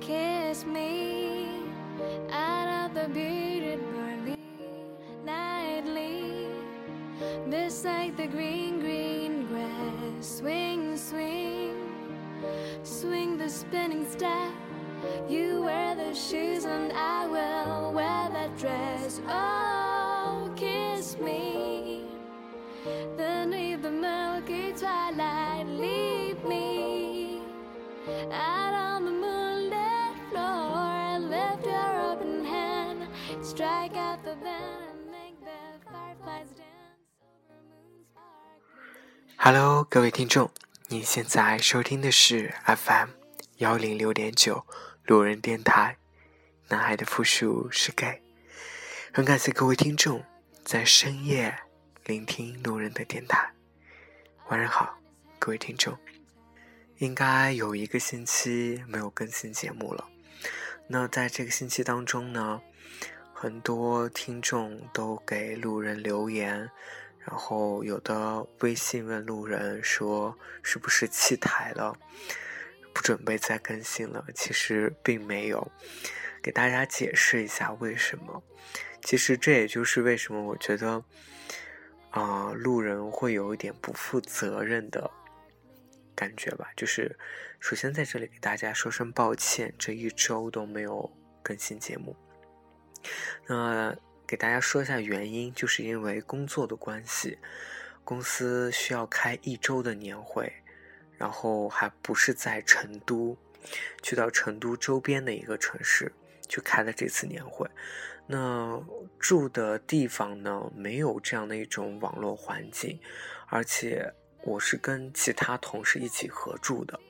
Kiss me out of the bearded barley nightly beside the green, green grass. Swing, swing, swing the spinning step. You wear the shoes and I will wear that dress. Oh, kiss me beneath the milky twilight. Leave me out Hello，各位听众，你现在收听的是 FM 幺零六点九路人电台，男孩的复数是 gay。很感谢各位听众在深夜聆听路人的电台。晚上好，各位听众。应该有一个星期没有更新节目了。那在这个星期当中呢，很多听众都给路人留言，然后有的微信问路人说是不是弃台了，不准备再更新了。其实并没有，给大家解释一下为什么。其实这也就是为什么我觉得，啊、路人会有一点不负责任的感觉吧。就是首先在这里给大家说声抱歉，这一周都没有更新节目。那给大家说一下原因，就是因为工作的关系，公司需要开一周的年会，然后还不是在成都，去到成都周边的一个城市去开了这次年会。那住的地方呢，没有这样的一种网络环境，而且我是跟其他同事一起合住的，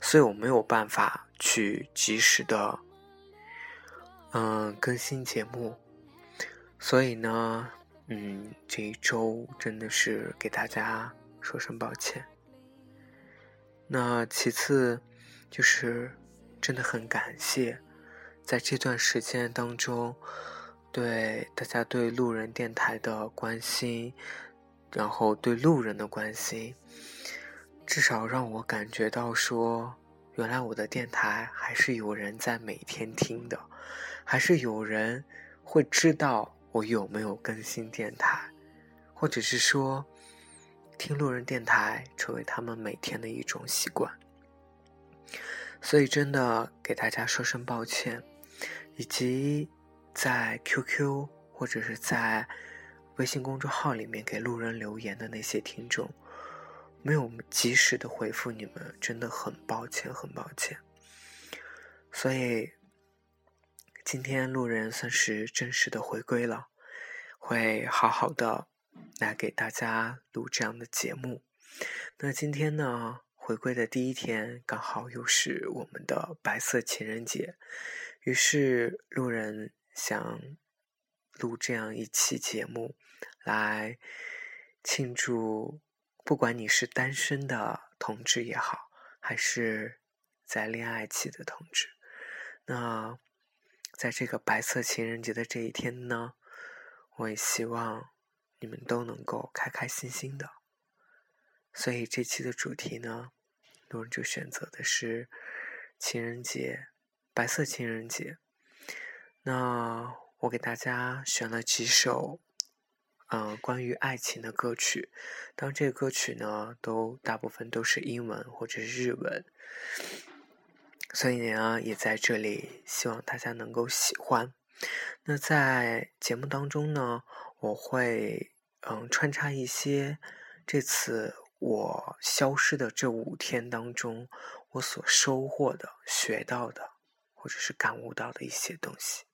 所以我没有办法去及时的，嗯，更新节目。所以呢，嗯，这一周真的是给大家说声抱歉。那其次就是真的很感谢，在这段时间当中，对大家对路人电台的关心，然后对路人的关心，至少让我感觉到说，原来我的电台还是有人在每天听的，还是有人会知道我有没有更新电台，或者是说，听路人电台成为他们每天的一种习惯。所以真的给大家说声抱歉，以及在 QQ 或者是在微信公众号里面给路人留言的那些听众，没有及时的回复你们，真的很抱歉，很抱歉。所以今天路人算是正式的回归了，会好好的来给大家录这样的节目。那今天呢，回归的第一天，刚好又是我们的白色情人节，于是路人想录这样一期节目，来庆祝，不管你是单身的同志也好，还是在恋爱期的同志，那在这个白色情人节的这一天呢，我也希望你们都能够开开心心的。所以这期的主题呢，路人就选择的是情人节，白色情人节。那我给大家选了几首，嗯、关于爱情的歌曲。当，这个歌曲呢，都大部分都是英文或者是日文，所以呢，也在这里希望大家能够喜欢。那在节目当中呢，我会嗯穿插一些这次我消失的这五天当中我所收获的、学到的，或者是感悟到的一些东西。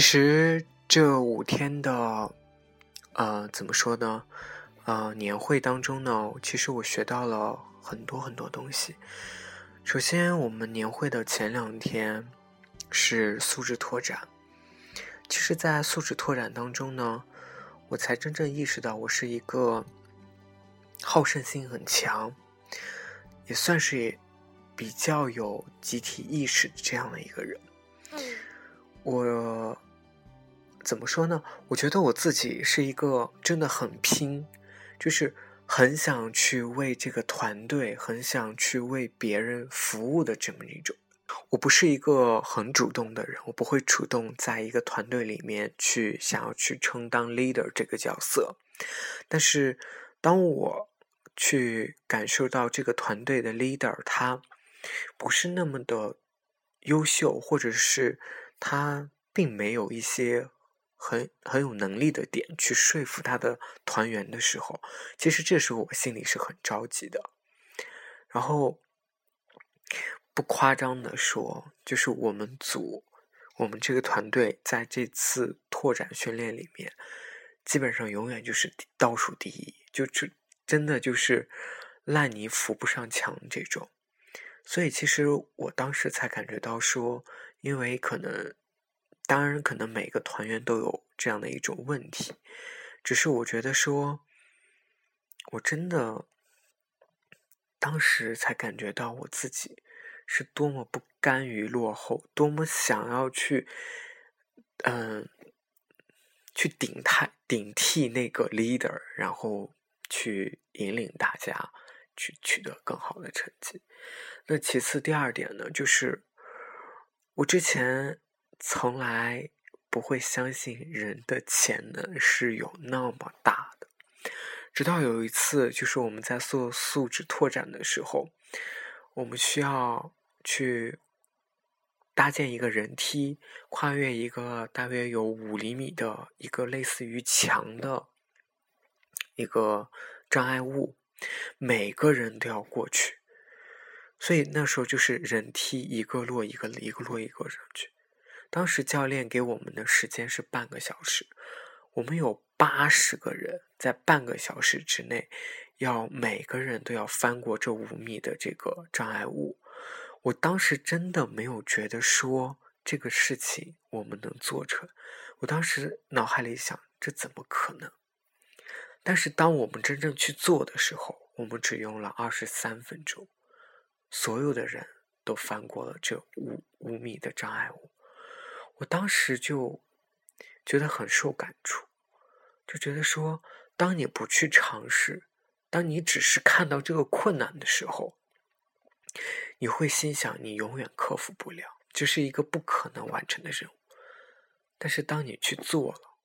其实这五天的，呃，怎么说呢？呃，年会当中呢，其实我学到了很多很多东西。首先，我们年会的前两天是素质拓展。其实，在素质拓展当中呢，我才真正意识到，我是一个好胜心很强，也算是比较有集体意识的这样的一个人。我怎么说呢？我觉得我自己是一个真的很拼，就是很想去为这个团队，很想去为别人服务的这么一种。我不是一个很主动的人，我不会主动在一个团队里面去想要去充当 leader 这个角色。但是，当我去感受到这个团队的 leader 他不是那么的优秀，或者是。他并没有一些很很有能力的点去说服他的团员的时候，其实这时候我心里是很着急的。然后不夸张的说，就是我们组我们这个团队在这次拓展训练里面，基本上永远就是倒数第一，就就真的就是烂泥扶不上墙这种。所以其实我当时才感觉到说。因为可能，当然可能每个团员都有这样的一种问题，只是我觉得说，我真的当时才感觉到我自己是多么不甘于落后，多么想要去，嗯，去顶替顶替那个 leader，然后去引领大家去取得更好的成绩。那其次第二点呢，就是。我之前从来不会相信人的潜能是有那么大的，直到有一次，就是我们在做素质拓展的时候，我们需要去搭建一个人梯，跨越一个大约有五厘米的一个类似于墙的一个障碍物，每个人都要过去。所以那时候就是人梯一个落一个，一个落一个上去。当时教练给我们的时间是半个小时，我们有八十个人，在半个小时之内，要每个人都要翻过这五米的这个障碍物。我当时真的没有觉得说这个事情我们能做成，我当时脑海里想，这怎么可能？但是当我们真正去做的时候，我们只用了二十三分钟。所有的人都翻过了这五五米的障碍物，我当时就觉得很受感触，就觉得说，当你不去尝试，当你只是看到这个困难的时候，你会心想你永远克服不了，这是一个不可能完成的任务。但是当你去做了，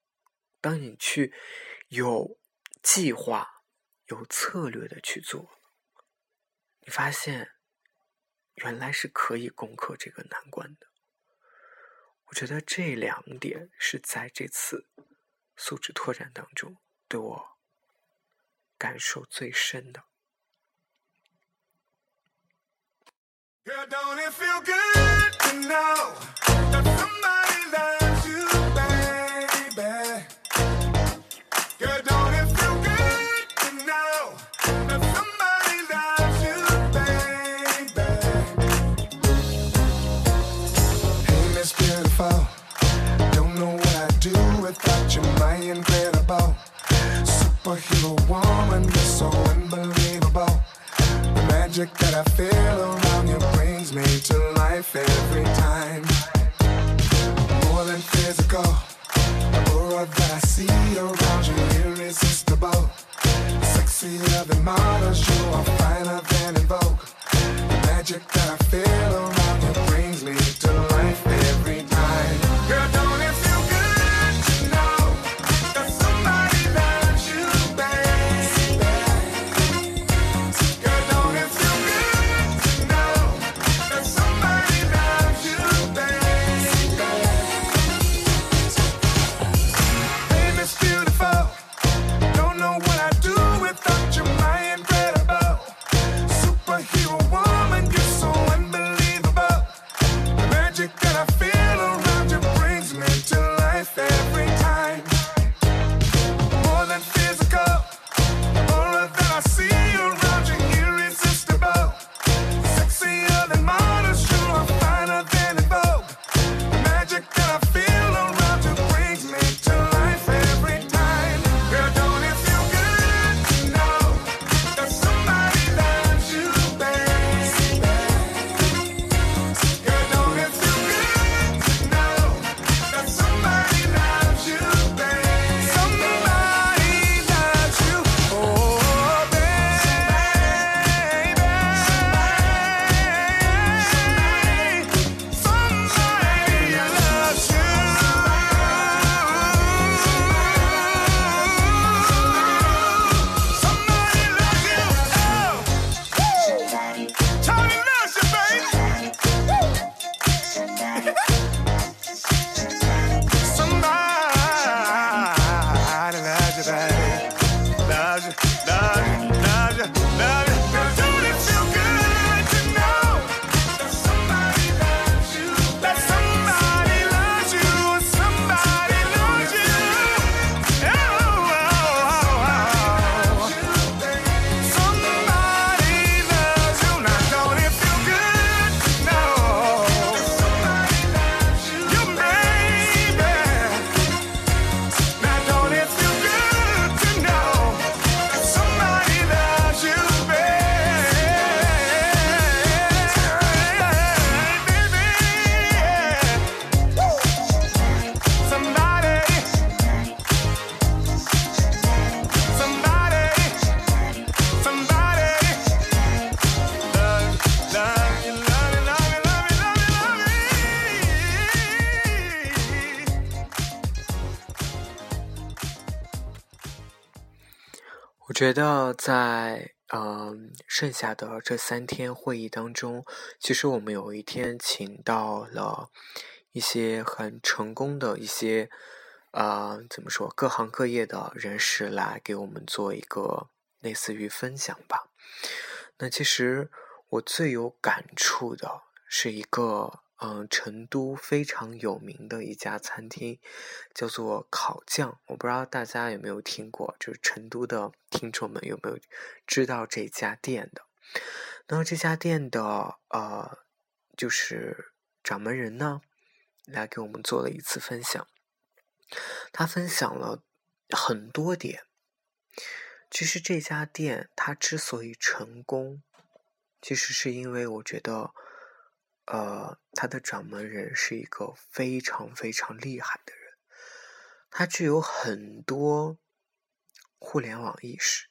当你去有计划、有策略的去做，你发现。原来是可以攻克这个难关的。我觉得这两点是在这次素质拓展当中对我感受最深的。Don't feel good tonight without you, my incredible superhero woman. You're so unbelievable. The magic that I feel around you brings me to life every time. More than physical, the aura that I see around you irresistible. Sexy than models, you are finer than in Vogue. The magic that I feel around you brings me to life every time. 觉得在嗯剩下的这三天会议当中，其实我们有一天请到了一些很成功的一些啊怎么说各行各业的人士来给我们做一个类似于分享吧。那其实我最有感触的是一个。嗯，成都非常有名的一家餐厅叫做烤酱，我不知道大家有没有听过，就是成都的听众们有没有知道这家店的？那这家店的呃，就是掌门人呢，来给我们做了一次分享，他分享了很多点。其实这家店它之所以成功，其实是因为我觉得。呃，他的掌门人是一个非常非常厉害的人，他具有很多互联网意识，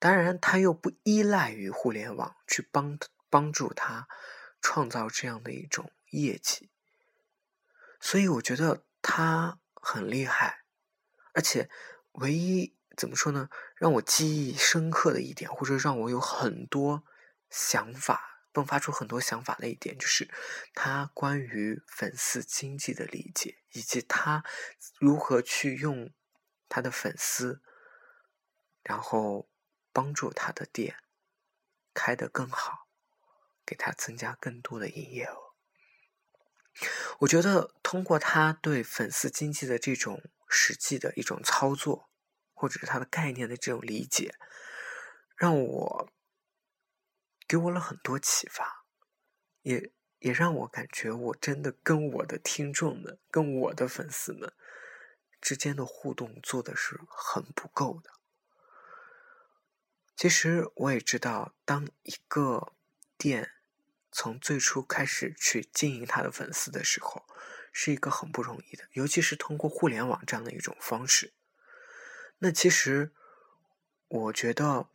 当然他又不依赖于互联网去帮帮助他创造这样的一种业绩，所以我觉得他很厉害，而且唯一怎么说呢，让我记忆深刻的一点，或者让我有很多想法。迸发出很多想法的一点，就是他关于粉丝经济的理解，以及他如何去用他的粉丝，然后帮助他的店开得更好，给他增加更多的营业额。我觉得通过他对粉丝经济的这种实际的一种操作，或者是他的概念的这种理解，让我。给我了很多启发，也也让我感觉我真的跟我的听众们、跟我的粉丝们之间的互动做的是很不够的。其实我也知道，当一个店从最初开始去经营他的粉丝的时候，是一个很不容易的，尤其是通过互联网这样的一种方式。那其实我觉得，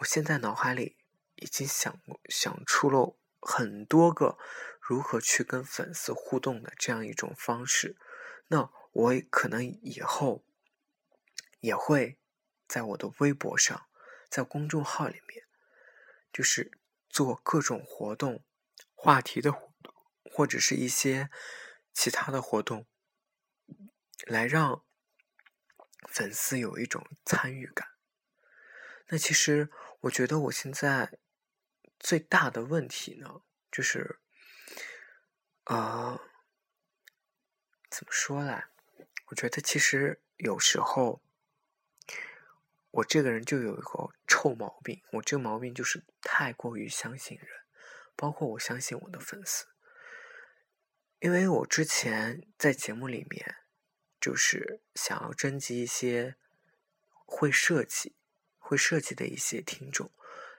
我现在脑海里。已经想想出了很多个如何去跟粉丝互动的这样一种方式，那我可能以后也会在我的微博上，在公众号里面，就是做各种活动、话题的活动，或者是一些其他的活动，来让粉丝有一种参与感。那其实我觉得我现在。最大的问题呢，就是，啊，怎么说呢？我觉得其实有时候，我这个人就有一个臭毛病，我这个毛病就是太过于相信人，包括我相信我的粉丝，因为我之前在节目里面，就是想要征集一些会设计、会设计的一些听众。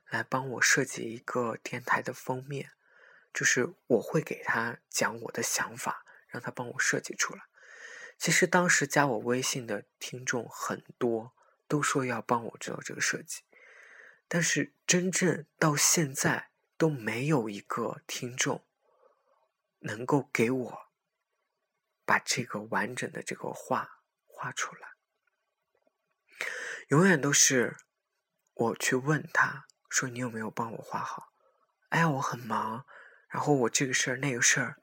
来帮我设计一个电台的封面，就是我会给他讲我的想法，让他帮我设计出来。其实当时加我微信的听众很多，都说要帮我做这个设计，但是真正到现在都没有一个听众能够给我把这个完整的这个画画出来，永远都是我去问他。说你有没有帮我画好？哎呀，我很忙，然后我这个事儿那个事儿，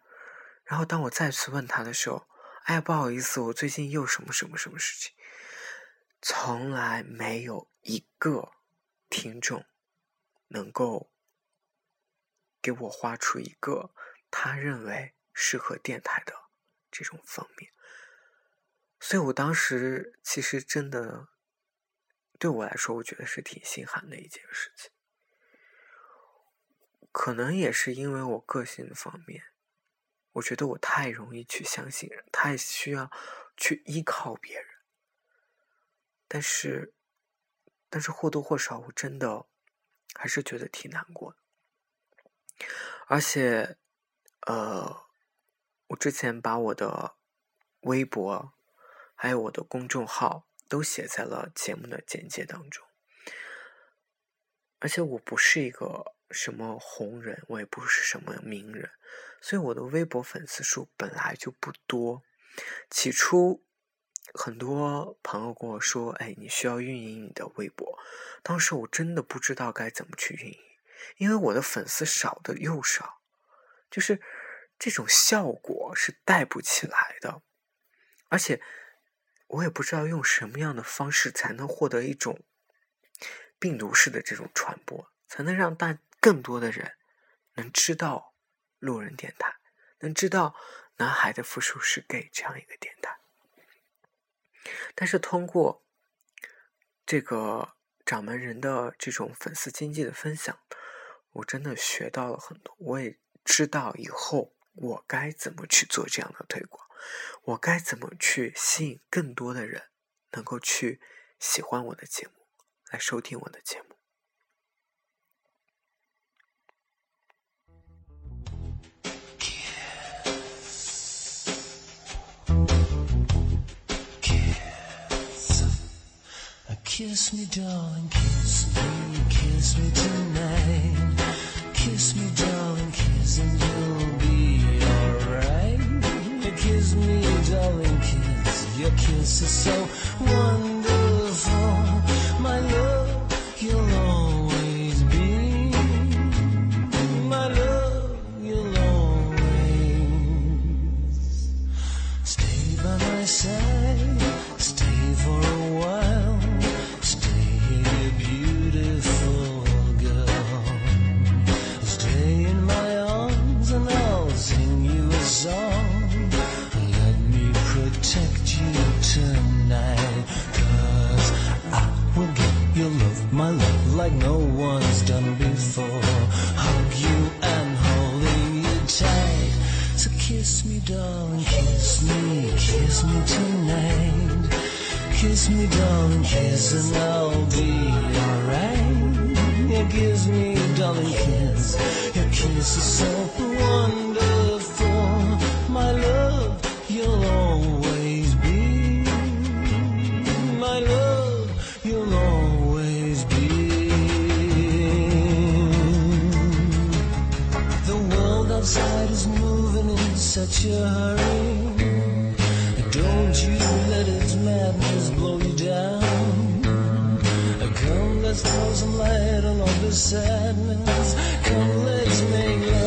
然后当我再次问他的时候，哎呀，不好意思，我最近又什么什么什么事情，从来没有一个听众能够给我画出一个他认为适合电台的这种封面，所以我当时其实真的对我来说，我觉得是挺心寒的一件事情。可能也是因为我个性的方面，我觉得我太容易去相信人，太需要去依靠别人。但是，但是或多或少，我真的还是觉得挺难过的。而且，呃，我之前把我的微博还有我的公众号都写在了节目的简介当中，而且我不是一个。什么红人，我也不是什么名人，所以我的微博粉丝数本来就不多。起初很多朋友跟我说：“哎，你需要运营你的微博。”当时我真的不知道该怎么去运营，因为我的粉丝少的又少，就是这种效果是带不起来的，而且我也不知道用什么样的方式才能获得一种病毒式的这种传播，才能让大更多的人能知道路人电台，能知道男孩的复数是 gay 这样一个电台。但是通过这个掌门人的这种粉丝经济的分享，我真的学到了很多。我也知道以后我该怎么去做这样的推广，我该怎么去吸引更多的人能够去喜欢我的节目，来收听我的节目。Kiss me, darling, kiss me, kiss me tonight. Kiss me, darling, kiss me. Kiss me, darling, kiss. Your kiss is so wonderful. Don't you let its madness blow you down. Come, let's throw some light on all this sadness. Come, let's make love,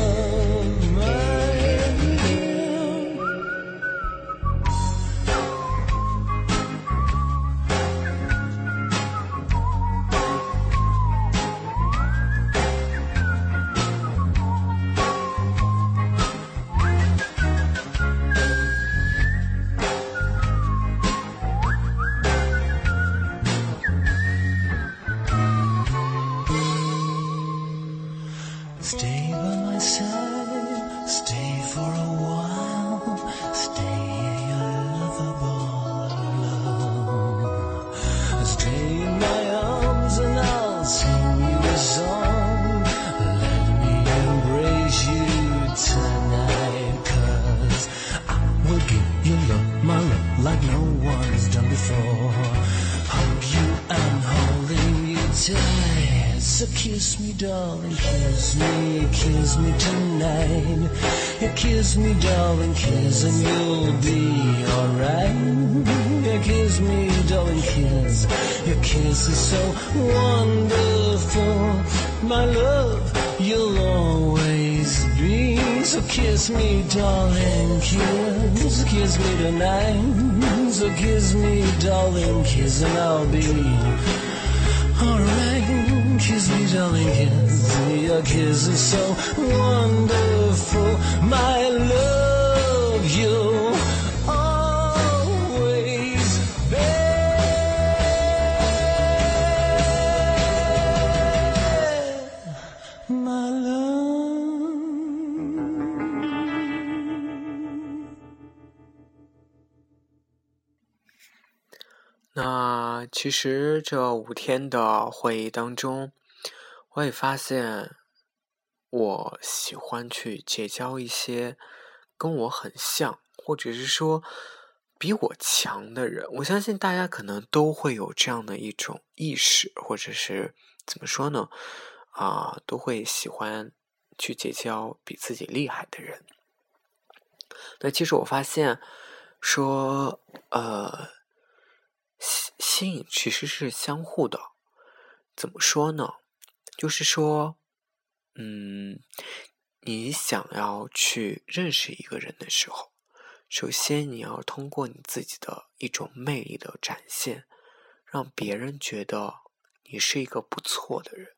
So kiss me, darling, kiss me, kiss me tonight. Yeah, kiss me, darling, kiss, and you'll be alright. Yeah, kiss me, darling, kiss. Your kiss is so wonderful. My love, you'll always be. So kiss me, darling, kiss. Kiss me tonight. So kiss me, darling, kiss, and I'll be. Kiss me, darling, kiss. Your kiss is so wonderful. My love, you'll 其实这五天的会议当中，我也发现，我喜欢去结交一些跟我很像，或者是说比我强的人。我相信大家可能都会有这样的一种意识，或者是怎么说呢？啊，都会喜欢去结交比自己厉害的人。那其实我发现，说呃。吸吸引其实是相互的。怎么说呢？就是说，嗯，你想要去认识一个人的时候，首先你要通过你自己的一种魅力的展现，让别人觉得你是一个不错的人。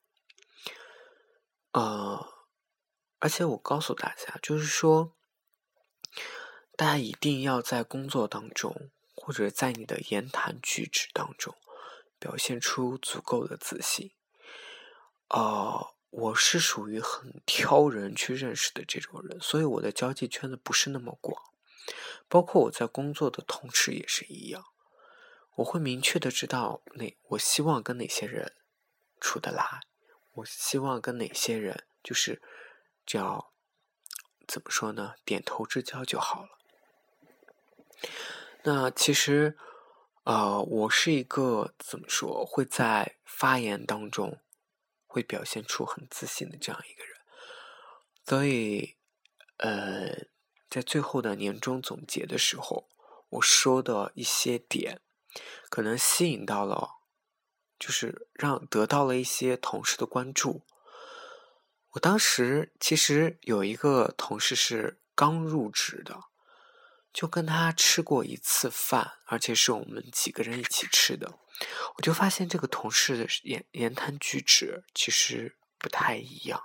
呃，而且我告诉大家，就是说，大家一定要在工作当中，或者在你的言谈举止当中，表现出足够的自信。呃，我是属于很挑人去认识的这种人，所以我的交际圈子不是那么广，包括我在工作的同事也是一样。我会明确的知道哪我希望跟哪些人处得来，我希望跟哪些人就是叫怎么说呢，点头之交就好了。那其实，呃，我是一个怎么说会在发言当中。会表现出很自信的这样一个人，所以，呃，在最后的年终总结的时候，我说的一些点，可能吸引到了，就是让得到了一些同事的关注。我当时其实有一个同事是刚入职的。就跟他吃过一次饭，而且是我们几个人一起吃的，我就发现这个同事的言言谈举止其实不太一样，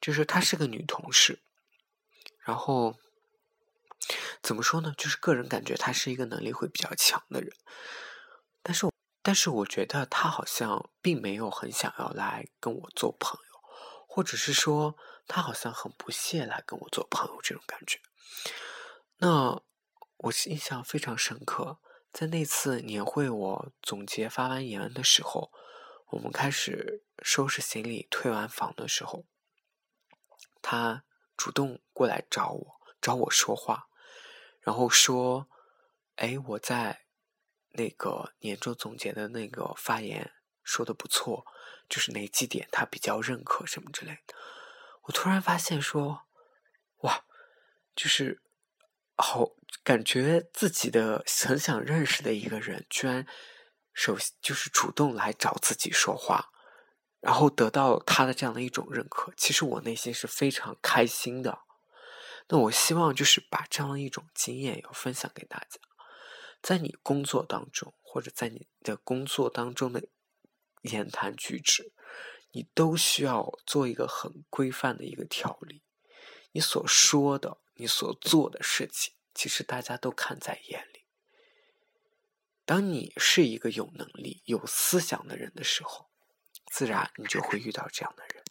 就是她是个女同事，然后怎么说呢？就是个人感觉她是一个能力会比较强的人，但是但是我觉得她好像并没有很想要来跟我做朋友，或者是说她好像很不屑来跟我做朋友这种感觉。那我印象非常深刻，在那次年会我总结发完言的时候，我们开始收拾行李退完房的时候，他主动过来找我，找我说话，然后说：“哎，我在那个年终总结的那个发言说的不错，就是哪几点他比较认可什么之类的。”我突然发现说：“哇，就是。”好，感觉自己的很想认识的一个人，居然首就是主动来找自己说话，然后得到他的这样的一种认可，其实我内心是非常开心的。那我希望就是把这样的一种经验要分享给大家，在你工作当中，或者在你的工作当中的言谈举止，你都需要做一个很规范的一个条理，你所说的。你所做的事情，其实大家都看在眼里。当你是一个有能力、有思想的人的时候，自然你就会遇到这样的人。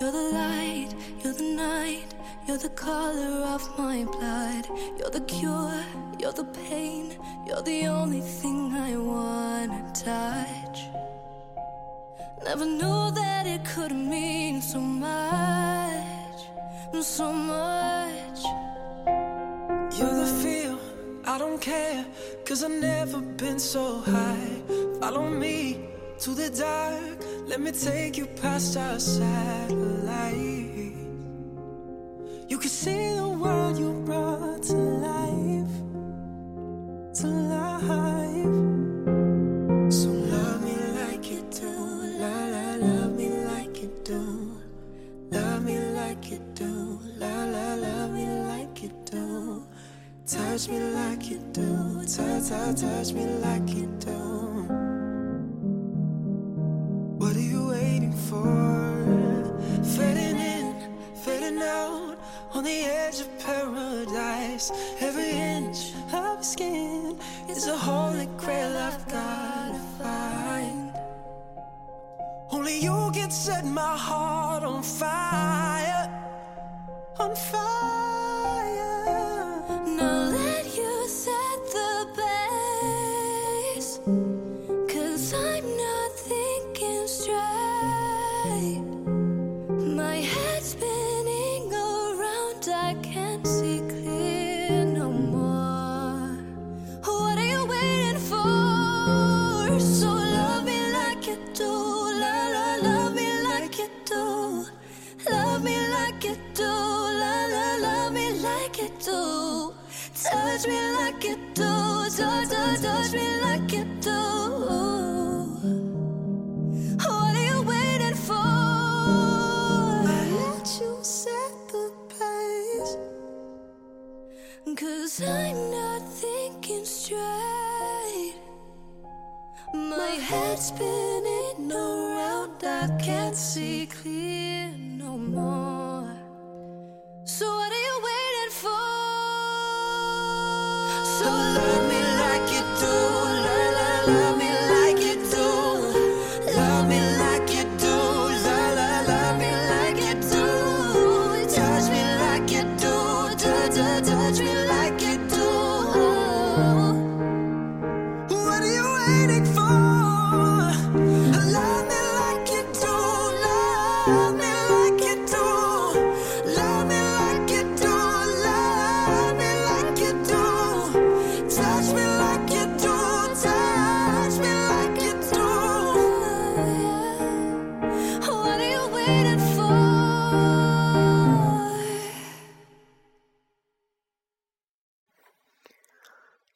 You're the light, you're the night, you're the color of my blood. You're the cure, you're the pain, you're the only thing I wanna touch. Never knew that it could mean so much, so much. You're the feel, I don't care, cause I've never been so high. Follow me to the dark, let me take you past our satellite. You can see the world you brought to life, to life. So love me like you do, la la, love me like you do. Love me like you do, la la, love me like you do. Touch me like you do, touch, touch, touch me like you do. Set my heart on fire, touch me like it does.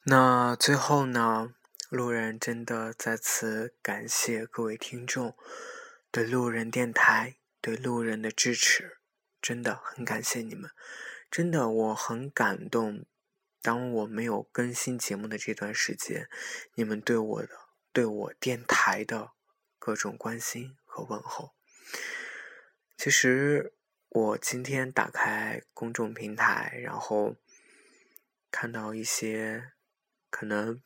那最后呢，路人真的再次感谢各位听众对路人电台、对路人的支持，真的很感谢你们，真的我很感动。当我没有更新节目的这段时间，你们对我的、对我电台的各种关心和问候。其实我今天打开公众平台，然后看到一些可能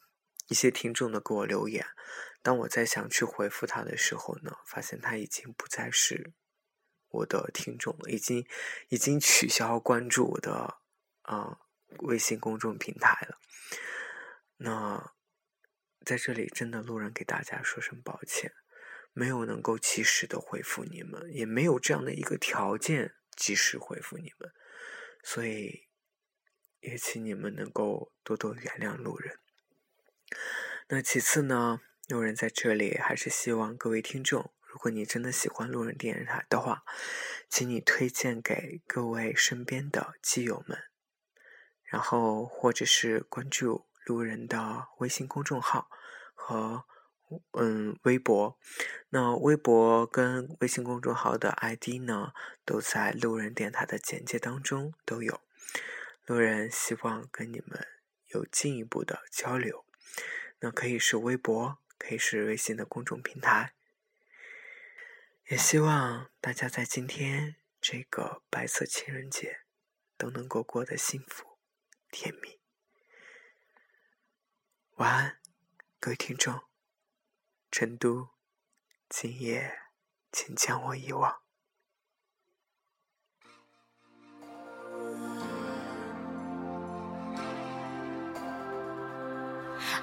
一些听众的给我留言，当我在想去回复他的时候呢，发现他已经不再是我的听众了，已经已经取消关注我的啊、呃微信公众平台了。那在这里真的路人给大家说声抱歉，没有能够及时的回复你们，也没有这样的一个条件及时回复你们，所以也请你们能够多多原谅路人。那其次呢，路人在这里还是希望各位听众，如果你真的喜欢路人电台的话，请你推荐给各位身边的基友们，然后或者是关注路人的微信公众号和嗯微博。那微博跟微信公众号的 ID 呢，都在路人电台的简介当中都有。路人希望跟你们有进一步的交流，那可以是微博，可以是微信的公众平台。也希望大家在今天这个白色情人节都能够过得幸福甜蜜。晚安，各位听众。成都，今夜请将我遗忘。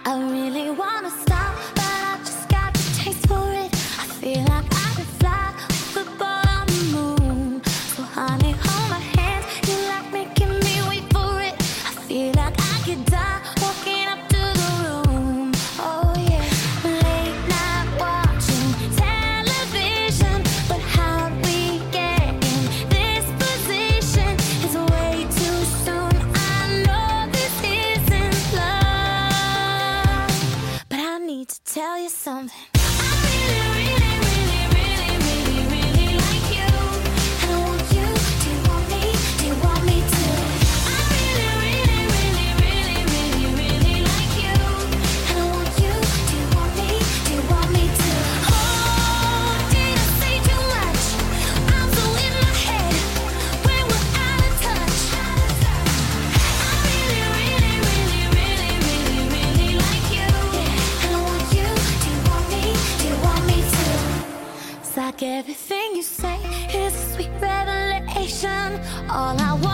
I really wanna All I wanna